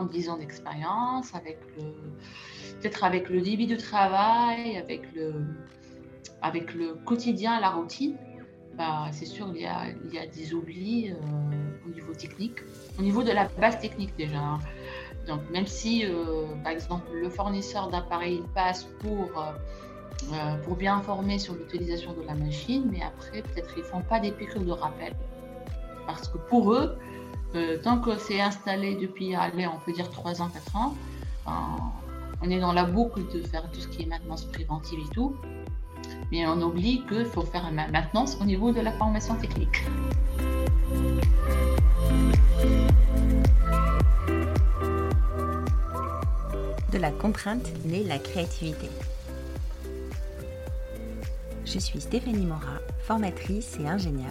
ans, 10 ans d'expérience, avec peut-être avec le débit de travail, avec le, avec le quotidien, la routine, bah, c'est sûr qu'il y a, il y a des oublis euh, au niveau technique, au niveau de la base technique déjà. Hein. Donc même si, euh, par exemple, le fournisseur d'appareils passe pour, euh, pour bien informer sur l'utilisation de la machine, mais après, peut-être ils ne font pas des piqûres de rappel. Parce que pour eux, tant que c'est installé depuis, on peut dire 3 ans, 4 ans, on est dans la boucle de faire tout ce qui est maintenance préventive et tout. Mais on oublie qu'il faut faire une maintenance au niveau de la formation technique. De la contrainte naît la créativité. Je suis Stéphanie Mora, formatrice et ingénieure,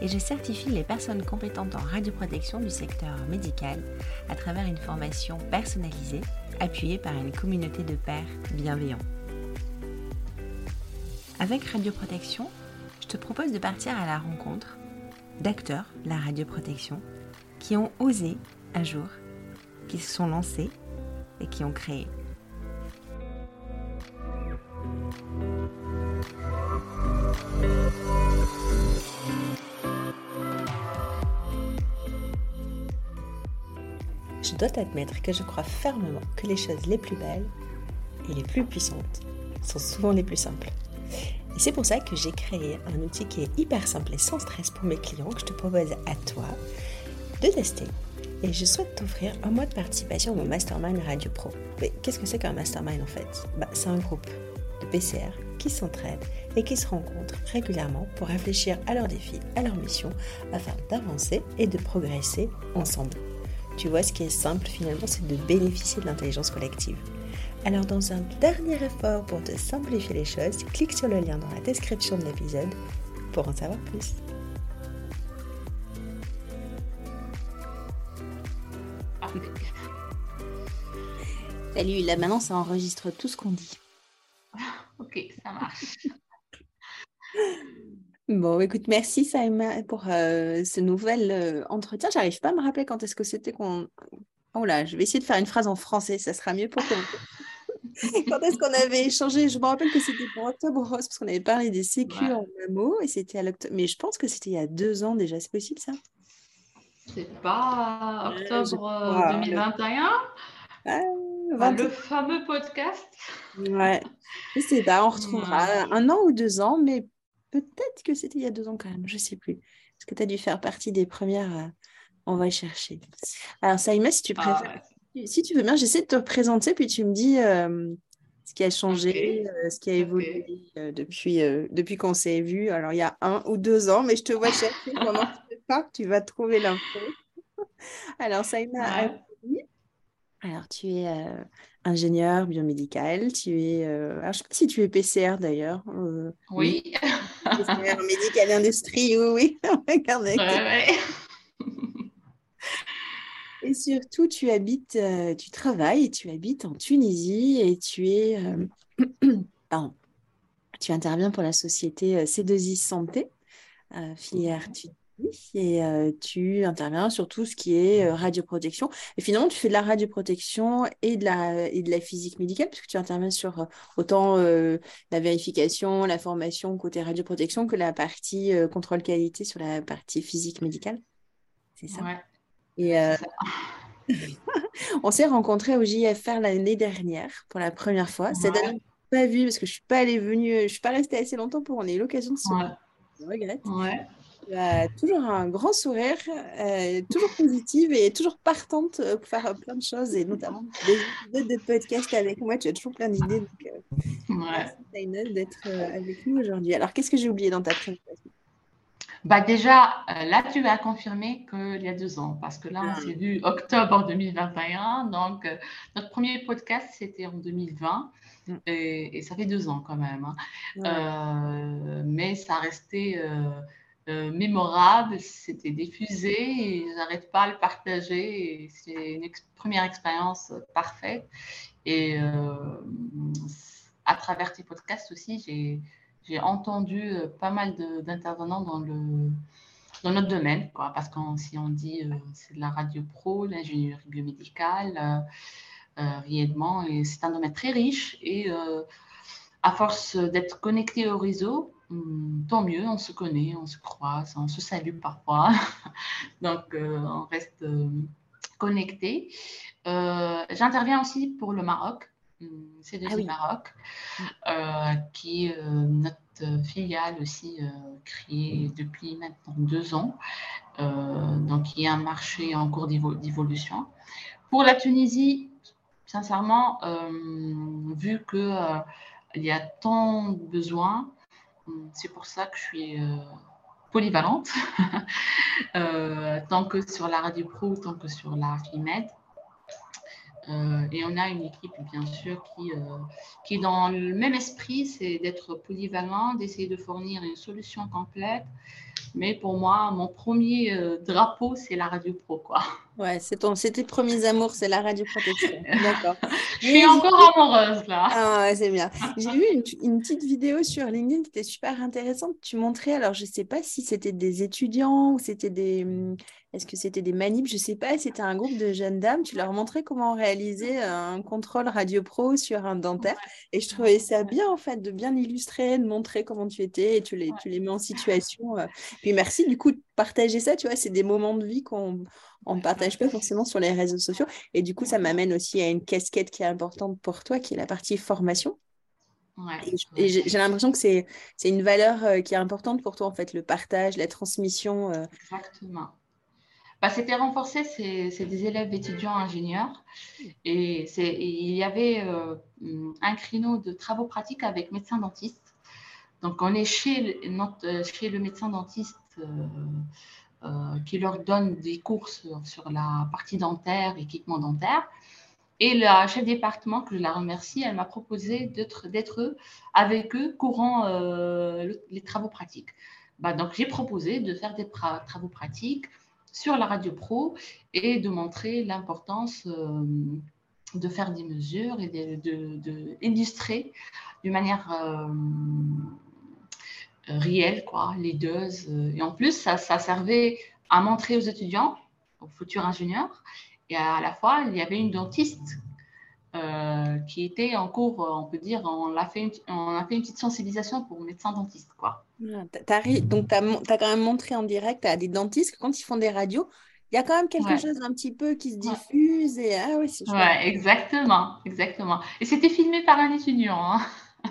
et je certifie les personnes compétentes en radioprotection du secteur médical à travers une formation personnalisée appuyée par une communauté de pairs bienveillants. Avec Radioprotection, je te propose de partir à la rencontre d'acteurs de la radioprotection qui ont osé un jour, qui se sont lancés et qui ont créé. Dois t'admettre que je crois fermement que les choses les plus belles et les plus puissantes sont souvent les plus simples. Et c'est pour ça que j'ai créé un outil qui est hyper simple et sans stress pour mes clients que je te propose à toi de tester. Et je souhaite t'offrir un mois de participation à Mastermind Radio Pro. Mais qu'est-ce que c'est qu'un Mastermind en fait? Bah, C'est un groupe de PCR qui s'entraident et qui se rencontrent régulièrement pour réfléchir à leurs défis, à leur mission, afin d'avancer et de progresser ensemble. Tu vois, ce qui est simple finalement, c'est de bénéficier de l'intelligence collective. Alors dans un dernier effort pour te simplifier les choses, clique sur le lien dans la description de l'épisode pour en savoir plus. Salut, là maintenant ça enregistre tout ce qu'on dit. Ok, ça marche. Bon, écoute, merci Saïma pour euh, ce nouvel euh, entretien. J'arrive pas à me rappeler quand est-ce que c'était qu'on... Oh là, je vais essayer de faire une phrase en français, ça sera mieux pour toi. Quand est-ce qu'on avait échangé? Je me rappelle que c'était pour Octobre Rose, parce qu'on avait parlé des sécu en un mot, et c'était à l'octobre. Mais je pense que c'était il y a deux ans déjà, c'est possible ça? C'est pas octobre 2021 euh, Le fameux podcast Ouais, je sais pas, on retrouvera un an ou deux ans, mais peut-être que c'était il y a deux ans quand même, je sais plus. Est-ce que tu as dû faire partie des premières euh, On va chercher. Alors, Saïma, si tu ah, préfères. Si tu veux bien, j'essaie de te présenter, puis tu me dis euh, ce qui a changé, euh, ce qui a évolué depuis, depuis qu'on s'est vu. Alors, il y a un ou deux ans, mais je te vois chercher pendant que tu tu vas trouver l'info. Alors, Saïma, alors tu es ingénieur biomédical, tu es, alors, je ne sais pas si tu es PCR d'ailleurs. oui. PCR médical industrie, oui, oui. Regardez. Et surtout, tu habites, euh, tu travailles, tu habites en Tunisie et tu es, euh, pardon, tu interviens pour la société euh, C2I Santé, filière Tunisie, et tu interviens sur tout ce qui est radioprotection. Et finalement, tu fais de la radioprotection et de la, et de la physique médicale, puisque tu interviens sur autant la vérification, la formation côté radioprotection que la partie contrôle qualité sur la partie physique médicale. C'est ça ouais. Et euh, on s'est rencontrés au JFR l'année dernière pour la première fois. Cette année, je pas vu parce que je suis pas allée venue, je suis pas restée assez longtemps pour qu'on ait l'occasion de se voir. Je regrette. Toujours un grand sourire, euh, toujours positive et toujours partante pour faire plein de choses et notamment des épisodes de podcast avec moi. Tu as toujours plein d'idées. Donc, euh, merci d'être avec nous aujourd'hui. Alors, qu'est-ce que j'ai oublié dans ta présentation? Bah déjà, euh, là, tu as confirmé qu'il y a deux ans, parce que là, on s'est vu octobre 2021. Donc, euh, notre premier podcast, c'était en 2020. Mm. Et, ça fait deux ans quand même. Hein. Euh, mais ça restait mémorable, c'était diffusé et pas à le partager. C'est une première expérience parfaite. Et à travers tes podcasts aussi, j'ai entendu euh, pas mal d'intervenants dans notre domaine, parce que si on dit c'est de la radio pro, l'ingénierie biomédicale, réellement, et c'est un domaine très riche et à force d'être connecté au réseau, hmm, tant mieux, on se connaît, on se croise, on se salue parfois. Donc, on reste connecté. J'interviens aussi pour le Maroc. C'est de ah Maroc, euh, qui est euh, notre filiale aussi euh, créée depuis maintenant deux ans. donc, il y a un marché en cours d'évolution. Pour la Tunisie, sincèrement, vu qu'il il y a tant de besoins, c'est pour ça que je suis polyvalente, tant que sur la radio pro, tant que sur la FIMED. Euh, et on a une équipe, bien sûr, qui, euh, qui est dans le même esprit, c'est d'être polyvalent, d'essayer de fournir une solution complète. Mais pour moi, mon premier euh, drapeau, c'est la radio pro. Ouais, c'est ton, c'est tes premiers amours, c'est la radio protection. D'accord. Je suis encore amoureuse là. Ah ouais, c'est bien. J'ai vu une, une, petite vidéo sur LinkedIn qui était super intéressante. Tu montrais, alors je sais pas si c'était des étudiants ou c'était des, est-ce que c'était des manips? Je ne sais pas. C'était un groupe de jeunes dames. Tu leur montrais comment réaliser un contrôle radio pro sur un dentaire? Et je trouvais ça bien, en fait, de bien illustrer, de montrer comment tu étais et tu les, tu les mets en situation. Euh. Puis merci, du coup, de partager ça. Tu vois, c'est des moments de vie qu'on ne partage pas forcément sur les réseaux sociaux. Et du coup, ça m'amène aussi à une casquette qui est importante pour toi, qui est la partie formation. Et j'ai l'impression que c'est une valeur euh, qui est importante pour toi, en fait, le partage, la transmission. Euh. Exactement. Bah, c'était renforcé, c'est des élèves étudiants ingénieurs. Et, il y avait euh, un créneau de travaux pratiques avec médecin dentiste. Donc, on est chez, le médecin dentiste euh, euh, qui leur donne des cours sur, la partie dentaire, équipement dentaire. Et la chef département, que je la remercie, elle m'a proposé d'être avec eux courant les travaux pratiques. Bah, donc, j'ai proposé de faire des travaux pratiques sur la radio pro et de montrer l'importance euh, de faire des mesures et d'illustrer de, de, d'une manière euh, réelle quoi, les doses. Et en plus, ça, ça servait à montrer aux étudiants, aux futurs ingénieurs, et à la fois, il y avait une dentiste euh, qui était en cours, on peut dire, on a fait une, on a fait une petite sensibilisation pour médecins dentistes. Quoi. Ah, donc, tu as, quand même montré en direct à des dentistes que quand ils font des radios, il y a quand même quelque chose un petit peu qui se diffuse. Et, ah, oui, ouais, exactement, exactement. Et c'était filmé par un étudiant. Hein.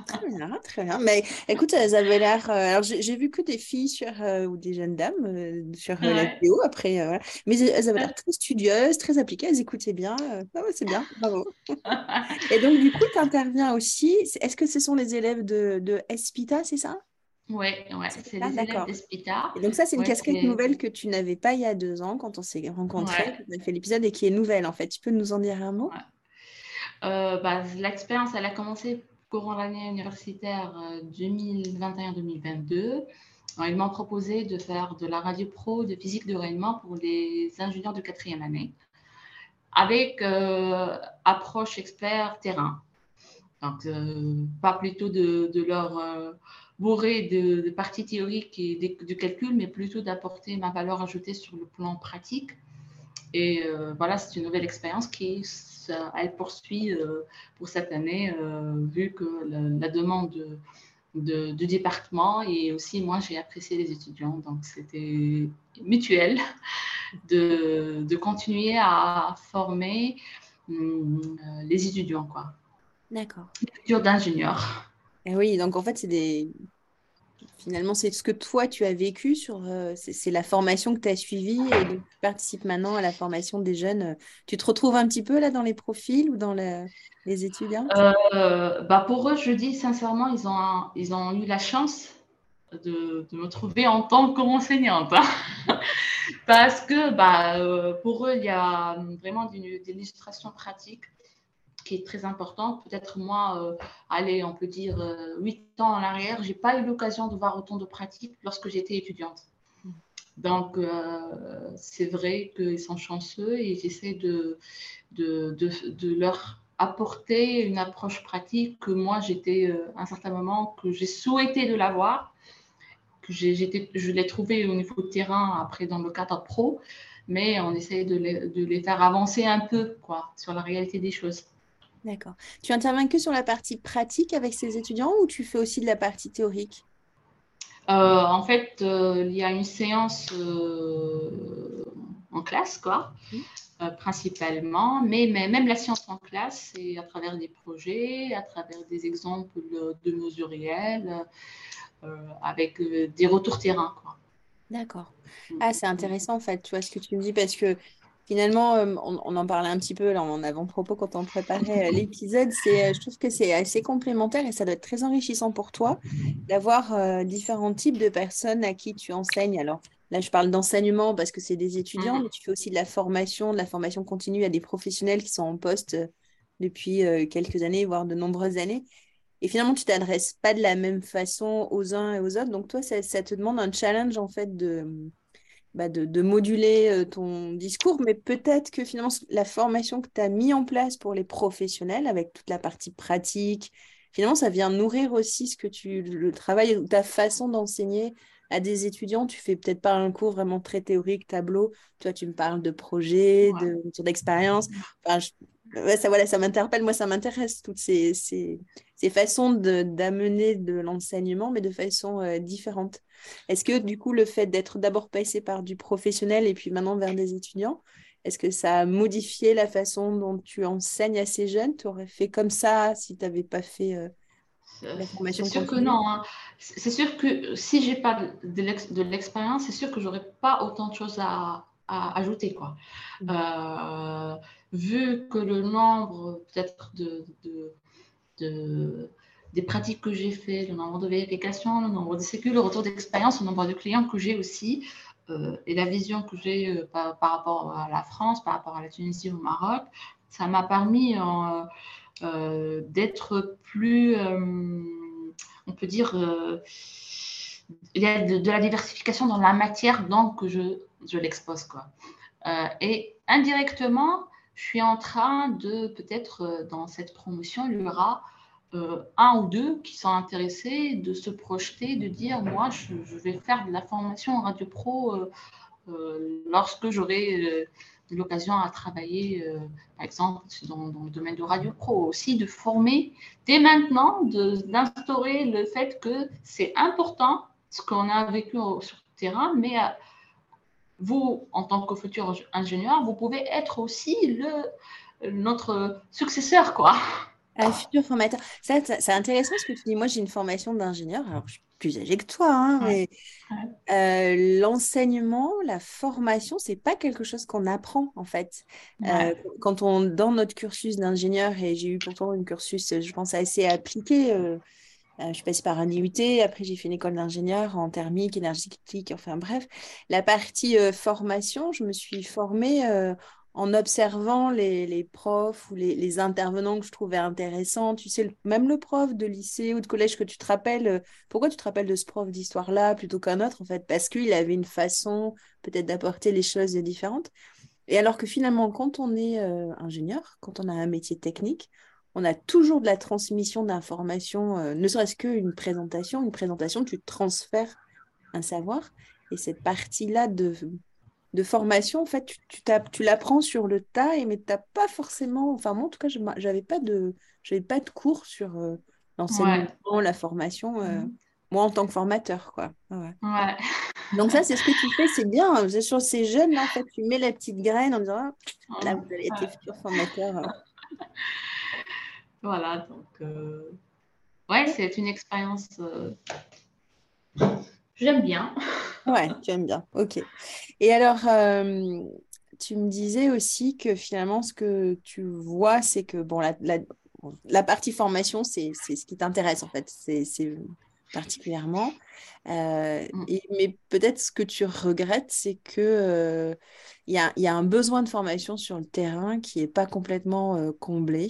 Très bien, très bien. Mais écoute, elles avaient l'air. Euh, alors, j'ai vu que des filles sur, euh, ou des jeunes dames euh, sur la vidéo après. Mais elles avaient l'air très studieuses, très appliquées. Elles écoutaient bien. Ah c'est bien, bravo. Et donc, du coup, tu interviens aussi. Est-ce que ce sont les élèves de, de Espita, c'est ça? Oui, ouais, c'est les élèves d'Espita. Et donc ça, c'est une casquette nouvelle que tu n'avais pas il y a deux ans quand on s'est rencontrés. On a fait l'épisode et qui est nouvelle en fait. Tu peux nous en dire un mot? Bah, L'expérience, elle a commencé courant l'année universitaire 2021-2022, euh, ils m'ont proposé de faire de la radio pro de physique de rayonnement pour les ingénieurs de quatrième année, avec euh, approche expert terrain. Donc, euh, pas plutôt de, leur bourrer de, parties théoriques et de, calcul, mais plutôt d'apporter ma valeur ajoutée sur le plan pratique. Et voilà, c'est une nouvelle expérience qui elle poursuit euh, pour cette année, euh, vu que la, demande de, du département et aussi moi, j'ai apprécié les étudiants. Donc, c'était mutuel de, de, continuer à former hum, les étudiants. quoi. D'accord. Les d'ingénieurs. Et eh oui, donc en fait, c'est des, Finalement, c'est ce que toi, tu as vécu sur. Euh, c'est la formation que tu as suivie et tu participes maintenant à la formation des jeunes. Tu te retrouves un petit peu là dans les profils ou dans les étudiants euh, bah Pour eux, je dis sincèrement, ils ont, ils ont eu la chance de, me trouver en tant qu'enseignante. Hein. Parce que bah, euh, pour eux, il y a vraiment des illustrations pratiques qui est très important. Peut-être moi, euh, allez, on peut dire euh, huit ans en arrière, j'ai pas eu l'occasion de voir autant de pratiques lorsque j'étais étudiante. Donc, euh, c'est vrai qu'ils sont chanceux et j'essaie de, de, de, leur apporter une approche pratique que moi, j'étais à un certain moment, que j'ai souhaité de l'avoir, que je l'ai trouvé au niveau de terrain, après dans le cadre pro, mais on essaye de les, de les faire avancer un peu quoi, sur la réalité des choses. D'accord. Tu interviens que sur la partie pratique avec ces étudiants ou tu fais aussi de la partie théorique? Euh, En fait, euh, il y a une séance euh, en classe, quoi, mmh. principalement, mais, mais, même la science en classe, c'est à travers des projets, à travers des exemples de mesures réelles, avec des retours terrain, quoi. D'accord. Mmh. Ah, c'est intéressant en fait, tu vois ce que tu me dis, parce que finalement, euh, on, en parlait un petit peu là en avant-propos quand on préparait euh, l'épisode. C'est, euh, je trouve que c'est assez complémentaire et ça doit être très enrichissant pour toi d'avoir différents types de personnes à qui tu enseignes. Alors là, je parle d'enseignement parce que c'est des étudiants, mmh. mais tu fais aussi de la formation, de la formation continue à des professionnels qui sont en poste depuis quelques années, voire de nombreuses années. Et finalement, tu t'adresses pas de la même façon aux uns et aux autres. Donc toi, ça, ça te demande un challenge en fait de bah, de, moduler euh, ton discours, mais peut-être que finalement la formation que tu as mis en place pour les professionnels avec toute la partie pratique, finalement ça vient nourrir aussi ce que tu le travail ou ta façon d'enseigner à des étudiants. Tu fais peut-être pas un cours vraiment très théorique, tableau. Toi, tu me parles de projets, de d'expérience. Enfin, ça, voilà, ça m'interpelle. Moi, ça m'intéresse toutes ces, ces, ces façons d'amener de, l'enseignement, mais de façon euh, différente. Est-ce que du coup, le fait d'être d'abord passé par du professionnel et puis maintenant vers des étudiants, est-ce que ça a modifié la façon dont tu enseignes à ces jeunes? Tu aurais fait comme ça si tu n'avais pas fait euh, la formation C'est sûr que non. Hein. C'est sûr que si j'ai pas de l'expérience, c'est sûr que j'aurais pas autant de choses à, ajouter. Quoi. Mmh. Euh, vu que le nombre peut-être de, de des pratiques que j'ai fait, le nombre de vérifications, le nombre de sécu, le retour d'expérience, le nombre de clients que j'ai aussi, euh, et la vision que j'ai euh, par, rapport à la France, par rapport à la Tunisie au Maroc, ça m'a permis d'être plus, on peut dire, il y a de, la diversification dans la matière donc je, je l'expose. quoi. et indirectement, je suis en train de, peut-être dans cette promotion, il y aura euh, un ou deux qui sont intéressés de se projeter, de dire moi je, vais faire de la formation en radio pro euh, euh, lorsque j'aurai l'occasion à travailler, par exemple, dans, le domaine de radio pro, aussi de former dès maintenant, d'instaurer le fait que c'est important ce qu'on a vécu sur le terrain, mais vous, en tant que futur ingénieur, vous pouvez être aussi le, notre successeur, quoi. Un futur formateur. c'est intéressant ce que tu dis. Moi, j'ai une formation d'ingénieur. Alors, je suis plus âgée que toi, hein, mais euh, l'enseignement, la formation, c'est pas quelque chose qu'on apprend en fait. Euh, quand on dans notre cursus d'ingénieur et j'ai eu pourtant un cursus, je pense assez appliqué. Euh, je suis passée par un IUT, après j'ai fait une école d'ingénieur en thermique, énergétique, enfin bref. La partie formation, je me suis formée en observant les, profs ou les, intervenants que je trouvais intéressants. Tu sais, même le prof de lycée ou de collège que tu te rappelles, euh, pourquoi tu te rappelles de ce prof d'histoire-là plutôt qu'un autre, en fait? Parce qu'il avait une façon peut-être d'apporter les choses différentes. Et alors que finalement, quand on est euh, ingénieur, quand on a un métier technique, on a toujours de la transmission d'informations, euh, ne serait-ce qu'une présentation. Une présentation, tu transfères un savoir. Et cette partie-là de de formation, en fait, tu, tu, tu l'apprends sur le tas, et, mais tu n'as pas forcément. Enfin, moi, en tout cas, je n'avais pas, de, pas de cours sur euh, l'enseignement, la formation. Euh, mhm. Moi, en tant que formateur, quoi. Ouais. Donc, ça, c'est ce que tu fais, c'est bien. Hein. Sur ces jeunes, là, en fait, tu mets la petite graine en disant ah, là, vous allez être les futurs formateurs. Voilà, donc. Euh... Ouais, c'est une expérience. Euh, j'aime bien. Ouais, tu aimes bien. Ok. Et alors, euh, tu me disais aussi que finalement, ce que tu vois, c'est que bon, la, la, partie formation, c'est ce qui t'intéresse en fait. C'est particulièrement. Euh, mm. et, mais peut-être ce que tu regrettes, c'est que euh, il y, a, y, a, un besoin de formation sur le terrain qui n'est pas complètement comblé.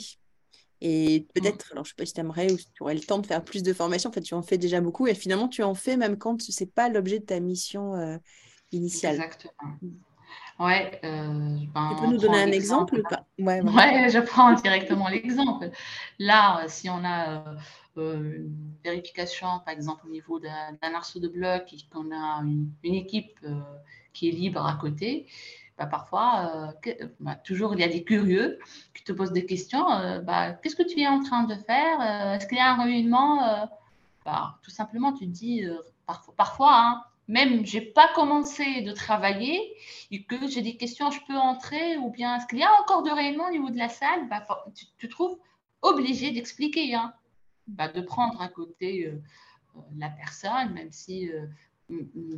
Et mmh. peut-être, alors je ne sais pas si tu aimerais ou si tu aurais le temps de faire plus de formation, en fait, tu en fais déjà beaucoup et finalement, tu en fais même quand ce n'est pas l'objet de ta mission euh, initiale. Exactement. Ouais, euh, ben, tu peux nous donner un exemple, ou pas? Ouais, ouais, je prends directement l'exemple. Là, si on a une vérification, par exemple, au niveau d'un arceau de bloc et qu'on a une, équipe qui est libre à côté, bah, parfois, bah, toujours il y a des curieux qui te posent des questions. Bah, qu'est-ce que tu es en train de faire Est-ce qu'il y a un réunion Tout simplement, tu te dis, parfois, parfois hein, même j'ai pas commencé de travailler et que j'ai des questions, je peux entrer ou bien est-ce qu'il y a encore de réunions au niveau de la salle? Bah, tu te trouves obligé d'expliquer, hein. bah, de prendre à côté euh, euh, la personne, même si euh,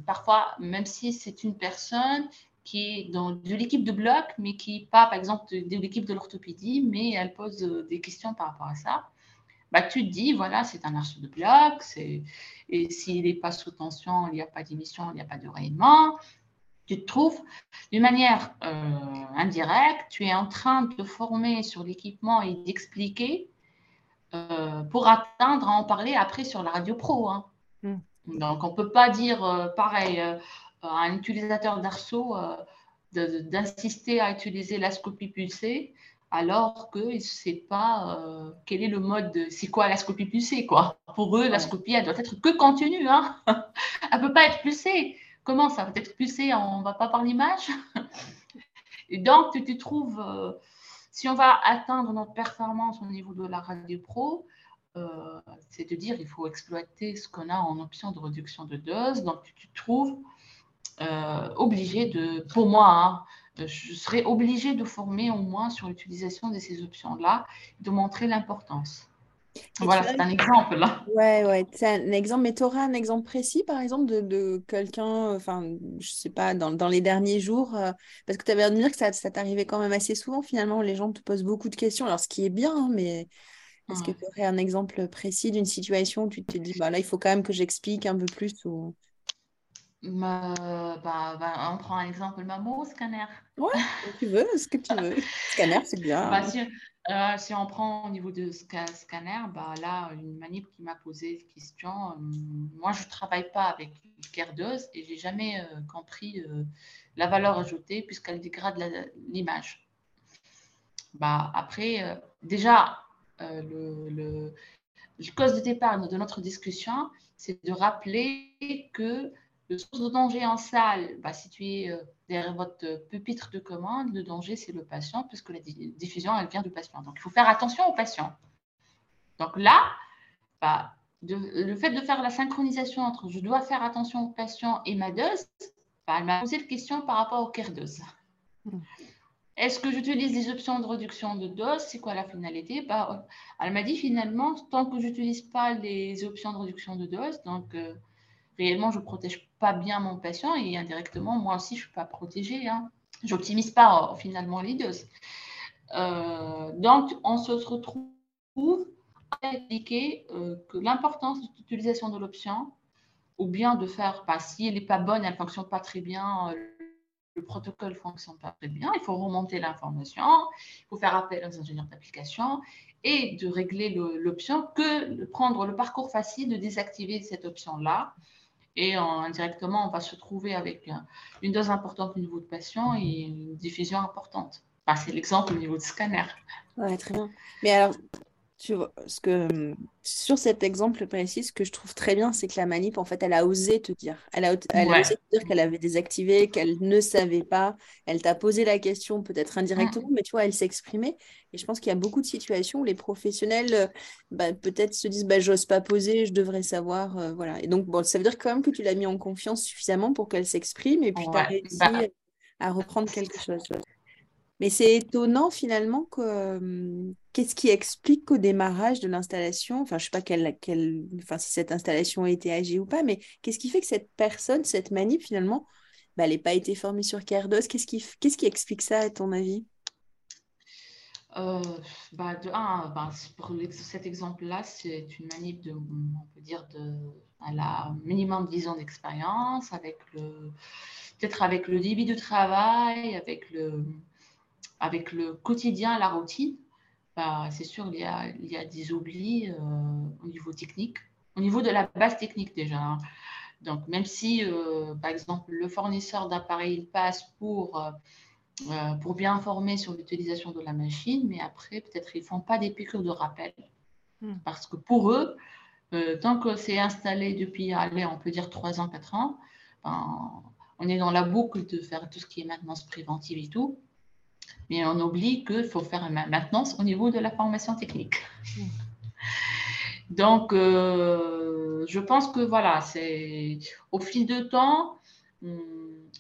parfois, même si c'est une personne qui est dans de l'équipe de bloc, mais qui n'est pas, par exemple, de, de l'équipe de l'orthopédie, mais elle pose des questions par rapport à ça bah, tu te dis, voilà, c'est un arceau de bloc, et s'il n'est pas sous tension, il n'y a pas d'émission, il n'y a pas de rayonnement. Tu te trouves d'une manière euh, indirecte, tu es en train de former sur l'équipement et d'expliquer euh, pour atteindre à en parler après sur la radio pro. Hein. Hmm. Donc, on ne peut pas dire euh, pareil à un utilisateur d'arceau d'insister à utiliser la scopie pulsée alors qu'il ne sait pas euh, quel est le mode, c'est quoi la scopie pulsée, quoi. Pour eux, la scopie, elle doit être que contenue, hein. elle ne peut pas être pulsée. Comment ça va être pulsé On ne va pas par l'image? Et donc, tu te trouves, euh, si on va atteindre notre performance au niveau de la radio pro, euh, c'est de dire il faut exploiter ce qu'on a en option de réduction de dose. Donc, tu te trouves obligé de, pour moi, hein, euh, je serais obligée de former au moins sur l'utilisation de ces options-là, de montrer l'importance. voilà, c'est un exemple là. Ouais, ouais, c'est un exemple. Mais tu auras un exemple précis, par exemple, de, de quelqu'un, enfin, je sais pas, dans, dans les derniers jours, euh, parce que tu avais de dire que ça, ça t'arrivait quand même assez souvent, finalement, les gens te posent beaucoup de questions, alors ce qui est bien, hein, mais est-ce que tu aurais un exemple précis d'une situation où tu te dis, bah là, il faut quand même que j'explique un peu plus ou... Bah, bah, bah, on prend un exemple mammo scanner. Ouais, tu veux, ce que tu veux. Scanner, c'est bien. Bah, si, euh, si, on prend au niveau de scanner, bah, là, une manip qui m'a posé une question. Euh, moi, je ne travaille pas avec une cardeuse et j'ai jamais euh, compris la valeur ajoutée puisqu'elle dégrade l'image. Bah, après, déjà, le, le, le cause de départ de notre discussion, c'est de rappeler que le source de danger en salle, bah, si tu es euh, derrière votre pupitre de commande, le danger, c'est le patient, puisque la diffusion, elle vient du patient. Donc, il faut faire attention au patient. Donc là, bah, le fait de faire la synchronisation entre je dois faire attention au patient et ma dose, bah, elle m'a posé la question par rapport au care dose. Hmm. Est-ce que j'utilise des options de réduction de dose? C'est quoi la finalité? Bah, Elle m'a dit finalement, tant que je n'utilise pas les options de réduction de dose, donc euh, réellement, je ne protège pas bien mon patient et indirectement, moi aussi, je ne suis pas protégée. Hein. Je n'optimise pas euh, finalement les doses. Euh, donc, on se retrouve à expliquer euh, que l'importance de l'utilisation de l'option, ou bien de faire, bah, si elle n'est pas bonne, elle ne fonctionne pas très bien, le protocole ne fonctionne pas très bien, il faut remonter l'information, il faut faire appel aux ingénieurs d'application et de régler l'option que de prendre le parcours facile de désactiver cette option-là et indirectement, on va se trouver avec une dose importante au niveau de patient et une diffusion importante. c'est l'exemple au niveau de scanner. Ouais, très bien. Mais alors, sur, ce que, sur cet exemple précis, ce que je trouve très bien, c'est que la manip, en fait, elle a osé te dire. Elle a, elle a osé te dire qu'elle avait désactivé, qu'elle ne savait pas. Elle t'a posé la question, peut-être indirectement, mais tu vois, elle s'est exprimée. Et je pense qu'il y a beaucoup de situations où les professionnels, bah, peut-être se disent, bah, j'ose pas poser, je devrais savoir. Euh, voilà. Et donc, bon, ça veut dire quand même que tu l'as mis en confiance suffisamment pour qu'elle s'exprime et puis tu as réussi bah à reprendre quelque chose. Mais c'est étonnant finalement que qu'est-ce qui explique qu'au démarrage de l'installation, enfin je sais pas quelle, quelle, enfin si cette installation a été agie ou pas, mais qu'est-ce qui fait que cette personne, cette manip finalement, bah, elle n'ait pas été formée sur CareDOS Qu'est-ce qui, qu'est-ce qui explique ça à ton avis? Euh, bah de bah, pour cet exemple-là, c'est une manip de, on peut dire, de, elle a minimum 10 ans d'expérience, avec le, peut-être avec le débit de travail, avec le, avec le quotidien, la routine, bah, c'est sûr, il y, a, il y a des oublis euh, au niveau technique, au niveau de la base technique déjà. Hein. Donc, même si, euh, par exemple, le fournisseur d'appareil passe pour, euh, pour bien informer sur l'utilisation de la machine, mais après, peut-être ils ne font pas des piqûres de rappel. Hmm. Parce que pour eux, tant que c'est installé depuis, allez, on peut dire 3 ans, 4 ans, ben, on est dans la boucle de faire tout ce qui est maintenance préventive et tout. Mais on oublie qu'il faut faire une maintenance au niveau de la formation technique. Donc, euh, je pense que voilà, c'est au fil de temps hmm,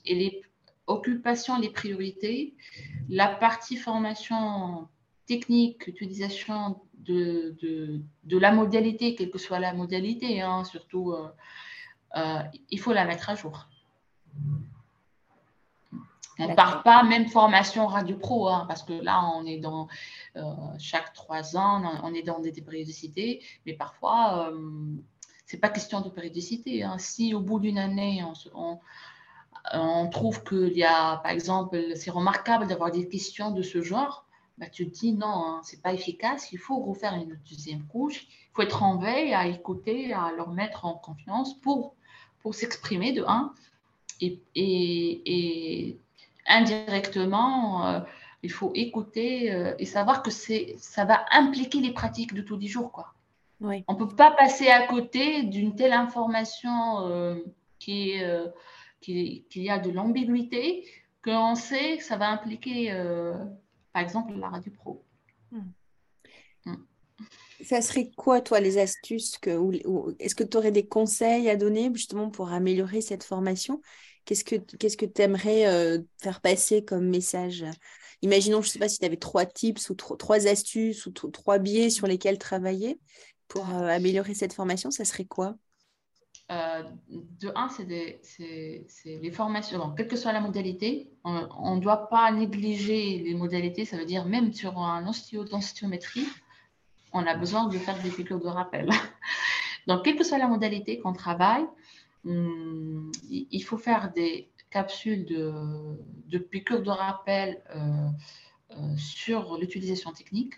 et les occupations, les priorités, la partie formation technique, utilisation de, de, la modalité, quelle que soit la modalité, hein, surtout, euh, euh, il faut la mettre à jour. On ne parle pas même formation Radio Pro, hein, parce que là, on est dans euh, chaque trois ans, on est dans des, périodicités, mais parfois, ce n'est pas question de périodicité. Hein. Si au bout d'une année, on, on trouve qu'il y a, par exemple, c'est remarquable d'avoir des questions de ce genre, bah, tu te dis non, hein, c'est pas efficace, il faut refaire une deuxième couche, il faut être en veille à écouter, à leur mettre en confiance pour, pour s'exprimer de un. Et, et, indirectement, euh, il faut écouter euh, et savoir que ça va impliquer les pratiques de tous les jours. Quoi. Oui. On ne peut pas passer à côté d'une telle information euh, qui est qu'il y a de l'ambiguïté, qu'on sait que ça va impliquer, euh, par exemple, la radio pro. Hmm. Hmm. Ça serait quoi, toi, les astuces que, Est-ce que tu aurais des conseils à donner justement pour améliorer cette formation? Qu'est-ce que tu aimerais euh, faire passer comme message? Imaginons, je ne sais pas si tu avais trois tips ou trois astuces ou trois biais sur lesquels travailler pour euh, améliorer cette formation, ça serait quoi? Euh, de un, c'est les formations. quelle que soit la modalité, on ne doit pas négliger les modalités. Ça veut dire même sur un osteo-densitométrie, on a besoin de faire des piqûres de rappel. Donc, quelle que soit la modalité qu'on travaille, hum, il faut faire des capsules de, de piqûres de rappel euh, euh, sur l'utilisation technique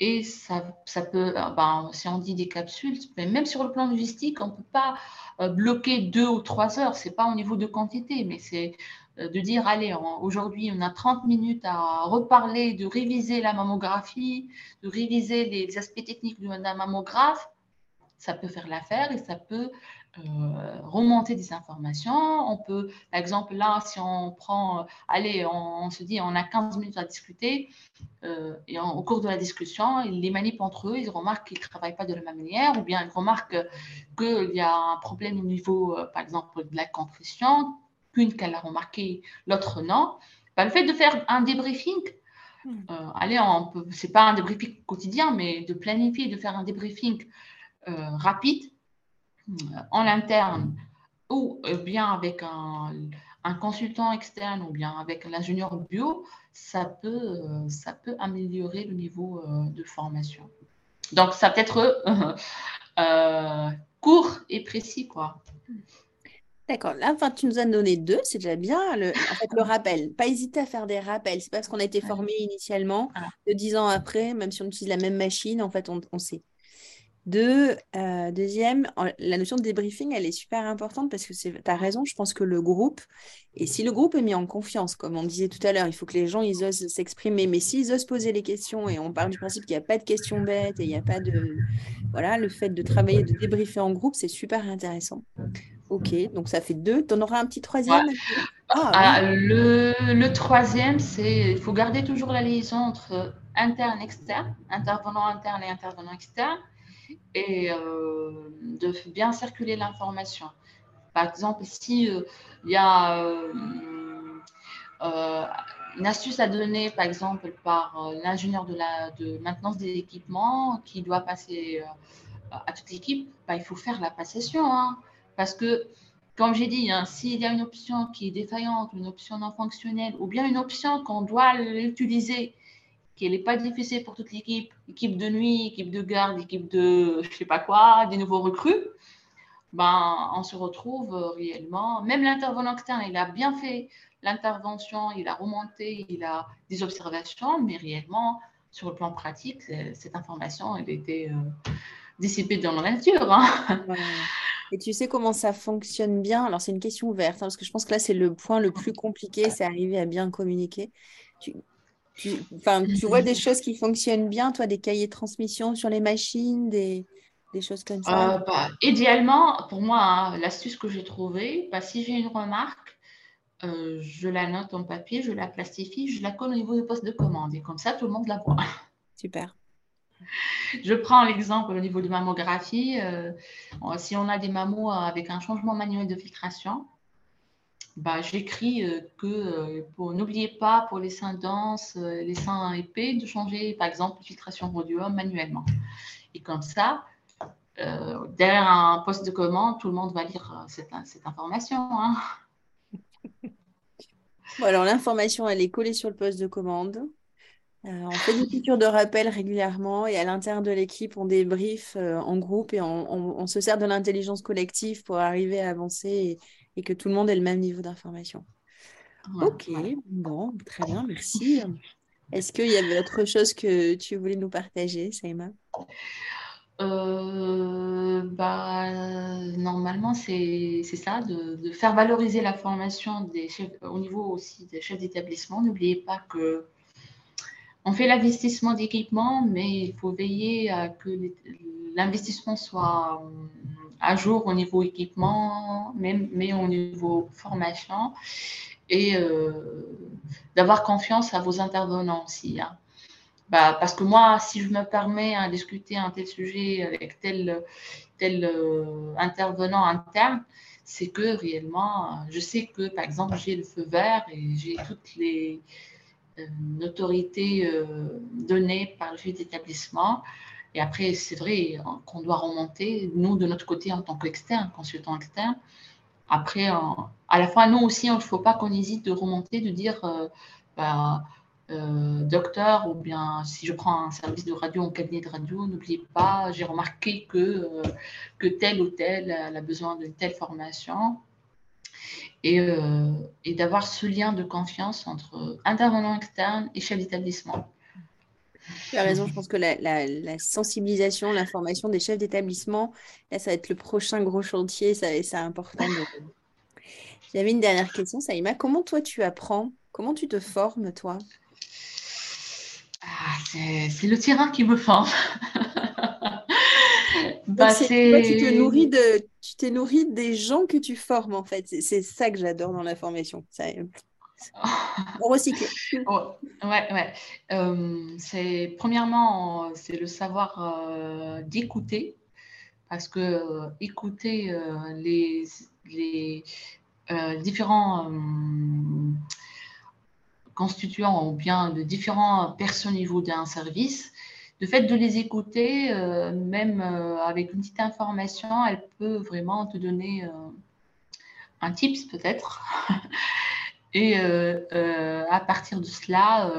et ça, ça peut, euh, ben, si on dit des capsules, même sur le plan logistique, on ne peut pas bloquer deux ou trois heures. Ce n'est pas au niveau de quantité, mais c'est de dire, allez, aujourd'hui, on a 30 minutes à reparler, de réviser la mammographie, de réviser les aspects techniques d'un mammographe. Ça peut faire l'affaire et ça peut euh, remonter des informations. On peut, par exemple, là, si on prend, euh, allez, on, se dit, on a 15 minutes à discuter, euh, et au cours de la discussion, ils les manipulent entre eux, ils remarquent qu'ils ne travaillent pas de la même manière, ou bien ils remarquent qu'il y a un problème au niveau, par exemple, de la contrition, qu'une qu'elle a remarqué, l'autre non. Bah, le fait de faire un débriefing, hmm. allez, ce n'est pas un débriefing quotidien, mais de planifier, de faire un débriefing rapide, en interne ou euh, bien avec un, consultant externe ou bien avec l'ingénieur bio, ça peut, euh, ça peut améliorer le niveau euh, de formation. Donc, ça peut être court et précis, quoi. D'accord. Là, enfin, tu nous as donné deux, c'est déjà bien. Le, en fait, le rappel. Pas hésiter à faire des rappels. C'est parce qu'on a été formé initialement. De dix ans après, même si on utilise la même machine, en fait, on, on sait. Deux, euh, deuxième, la notion de débriefing, elle est super importante parce que tu as raison, je pense que le groupe, et si le groupe est mis en confiance, comme on disait tout à l'heure, il faut que les gens ils osent s'exprimer, mais s'ils osent poser les questions, et on parle du principe qu'il n'y a pas de questions bêtes, et il n'y a pas de... Voilà, le fait de travailler, de débriefer en groupe, c'est super intéressant. Ok, donc ça fait deux. Tu en auras un petit troisième ah, ah, le, le, troisième, c'est il faut garder toujours la liaison entre interne et externe, intervenant interne et intervenant externe et euh, de bien circuler l'information. Par exemple, si euh, y a euh, une astuce à donner, par exemple, par l'ingénieur de maintenance des équipements qui doit passer à toute l'équipe, bah, il faut faire la passation. Hein. parce que, comme j'ai dit, hein, s'il y a une option qui est défaillante, une option non fonctionnelle, ou bien une option qu'on doit l'utiliser qu'elle n'est pas difficile pour toute l'équipe, équipe de nuit, équipe de garde, équipe de je sais pas quoi, des nouveaux recrues, ben, on se retrouve réellement, même l'intervenant externe, il a bien fait l'intervention, il a remonté, il a des observations, mais réellement, sur le plan pratique, cette information, elle était euh, dissipée dans la nature. Hein. Et tu sais comment ça fonctionne bien? Alors, c'est une question ouverte, hein, parce que je pense que là, c'est le point le plus compliqué, c'est arriver à bien communiquer. Tu, tu vois des choses qui fonctionnent bien, toi, des cahiers de transmission sur les machines, des, des choses comme ça? Euh, bah, Idéalement, pour moi, hein, l'astuce que j'ai trouvée, bah, si j'ai une remarque, euh, je la note en papier, je la plastifie, je la colle au niveau du poste de commande. Et comme ça, tout le monde la voit. Super. Je prends l'exemple au niveau de mammographie. Euh, si on a des mammos avec un changement manuel de filtration, bah, j'écris que n'oubliez pas pour les seins denses, les seins épais, de changer par exemple filtration rhodium manuellement. Et comme ça, euh, derrière un poste de commande, tout le monde va lire euh, cette, cette information. Hein. alors l'information, elle est collée sur le poste de commande. Euh, on fait des piqûres de rappel régulièrement et à l'intérieur de l'équipe, on débrief en groupe et on, se sert de l'intelligence collective pour arriver à avancer et, que tout le monde ait le même niveau d'information. ok, bon, très bien, merci. Est-ce qu'il y avait autre chose que tu voulais nous partager, Saïma? Euh, bah, normalement, c'est ça, de, faire valoriser la formation des chefs, au niveau aussi des chefs d'établissement. N'oubliez pas que on fait l'investissement d'équipement, mais il faut veiller à que l'investissement soit à jour au niveau équipement, même, mais au niveau formation, et euh, d'avoir confiance à vos intervenants aussi. Hein. Bah, parce que moi, si je me permets à discuter un tel sujet avec tel, tel euh, intervenant interne, c'est que réellement, je sais que, par exemple, j'ai le feu vert et j'ai toutes les euh, autorités euh, données par le juge d'établissement. Et après, c'est vrai qu'on doit remonter, nous, de notre côté, en tant qu'externe, consultant externe. Après, à la fois, nous aussi, il ne faut pas qu'on hésite de remonter, de dire, bah, euh, docteur ou bien si je prends un service de radio en cabinet de radio, n'oubliez pas, j'ai remarqué que, euh, que tel ou tel a besoin d'une telle formation. Et, euh, et d'avoir ce lien de confiance entre intervenant externe et chef d'établissement. Tu as raison, je pense que la, la, sensibilisation, l'information des chefs d'établissement, là, ça va être le prochain gros chantier, ça c'est important. J'avais une dernière question, Saïma. Comment toi tu apprends? Comment tu te formes, toi? Ah, c'est le terrain qui me forme. bah, tu te nourris de, tu t'es nourri des gens que tu formes en fait. C'est ça que j'adore dans la formation. Ça, on recycle. ouais, ouais. Euh, c'est premièrement, c'est le savoir euh, d'écouter parce que euh, écouter les, les différents constituant ou bien de différents personnes au niveau d'un service, le fait de les écouter, euh, même euh, avec une petite information, elle peut vraiment te donner euh, un tips peut-être. Et à partir de cela,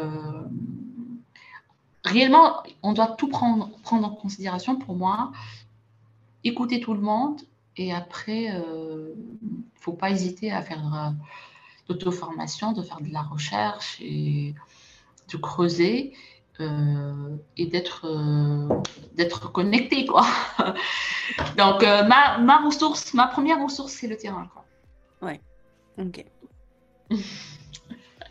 réellement, on doit tout prendre, prendre en considération pour moi, écouter tout le monde. Et après, il ne faut pas hésiter à faire d'auto-formation, de faire de la recherche et de creuser euh, et d'être euh, d'être connecté quoi. Donc euh, ma, ma, ressource, ma première ressource c'est le terrain quoi. Ouais. OK.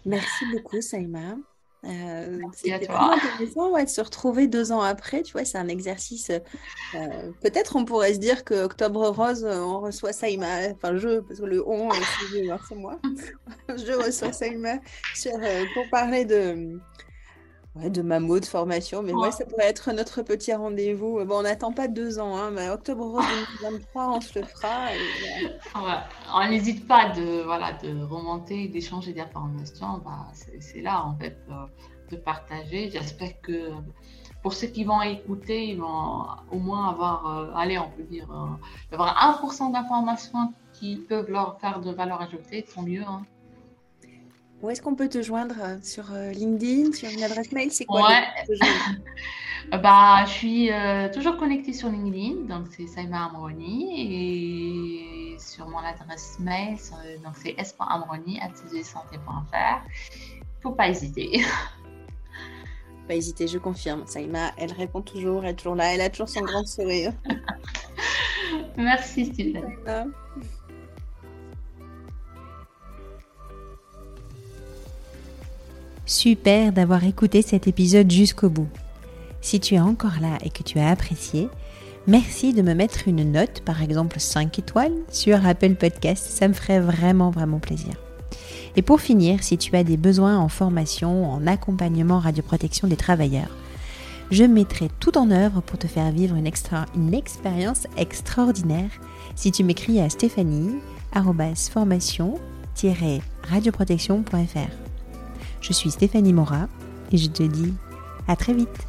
Merci beaucoup Saïma. Euh, C'était intéressant ouais, de se retrouver deux ans après. Tu vois, c'est un exercice. Euh, peut-être on pourrait se dire que Octobre Rose, on reçoit Saïma. Enfin, je, parce que le on, c'est moi. je reçois Saïma pour parler de, de ma mot de formation. Mais ouais. ça pourrait être notre petit rendez-vous. Bon, on n'attend pas deux ans, hein, mais Octobre Rose 2023, on se le fera. On n'hésite pas de, voilà, de remonter, d'échanger des informations. Bah, c'est là, en fait, euh, de partager. J'espère que pour ceux qui vont écouter, ils vont au moins avoir, euh, allez, on peut dire, euh, avoir 1% d'informations qui peuvent leur faire de valeur ajoutée, tant mieux. Hein. Où est-ce qu'on peut te joindre euh, Sur euh, LinkedIn Sur une adresse mail? C'est quoi bah, Je suis euh, toujours connectée sur LinkedIn, donc c'est Saïma Amroni. Et sur mon adresse mail, donc c'est s.amroni.santé.fr. Il ne faut pas hésiter. pas hésiter, je confirme. Saïma, elle répond toujours, elle est toujours là, elle a toujours son grand sourire. Merci Sylvain. Super d'avoir écouté cet épisode jusqu'au bout. Si tu es encore là et que tu as apprécié, merci de me mettre une note, par exemple 5 étoiles, sur Apple Podcast. Ça me ferait vraiment, vraiment plaisir. Et pour finir, si tu as des besoins en formation, en accompagnement radioprotection des travailleurs, je mettrai tout en œuvre pour te faire vivre une, expérience extraordinaire si tu m'écris à stéphanie-formation-radioprotection.fr. Je suis Stéphanie Mora et je te dis à très vite.